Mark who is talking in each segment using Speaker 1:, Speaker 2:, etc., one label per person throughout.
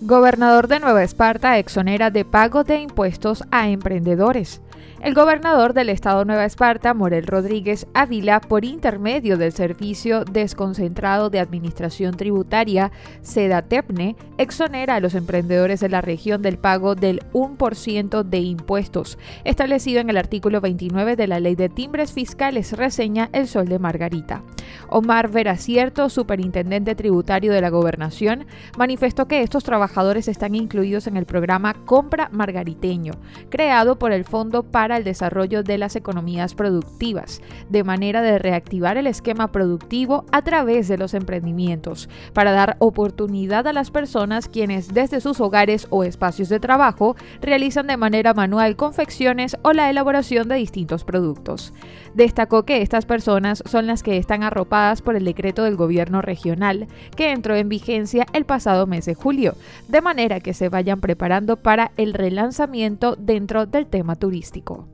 Speaker 1: Gobernador de Nueva Esparta exonera de pago de impuestos a emprendedores. El gobernador del estado Nueva Esparta, Morel Rodríguez Ávila, por intermedio del Servicio Desconcentrado de Administración Tributaria, SEDATEPNE, exonera a los emprendedores de la región del pago del 1% de impuestos, establecido en el artículo 29 de la Ley de Timbres Fiscales, reseña El Sol de Margarita. Omar Veracierto, superintendente tributario de la gobernación, manifestó que estos trabajadores están incluidos en el programa Compra Margariteño, creado por el Fondo para el desarrollo de las economías productivas, de manera de reactivar el esquema productivo a través de los emprendimientos, para dar oportunidad a las personas quienes desde sus hogares o espacios de trabajo realizan de manera manual confecciones o la elaboración de distintos productos. Destacó que estas personas son las que están arropadas por el decreto del gobierno regional, que entró en vigencia el pasado mes de julio, de manera que se vayan preparando para el relanzamiento dentro del tema turístico.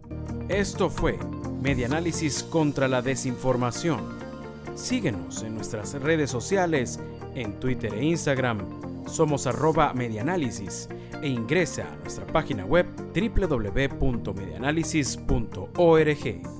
Speaker 2: Esto fue Medianálisis contra la Desinformación. Síguenos en nuestras redes sociales, en Twitter e Instagram. Somos arroba medianálisis e ingresa a nuestra página web www.medianálisis.org.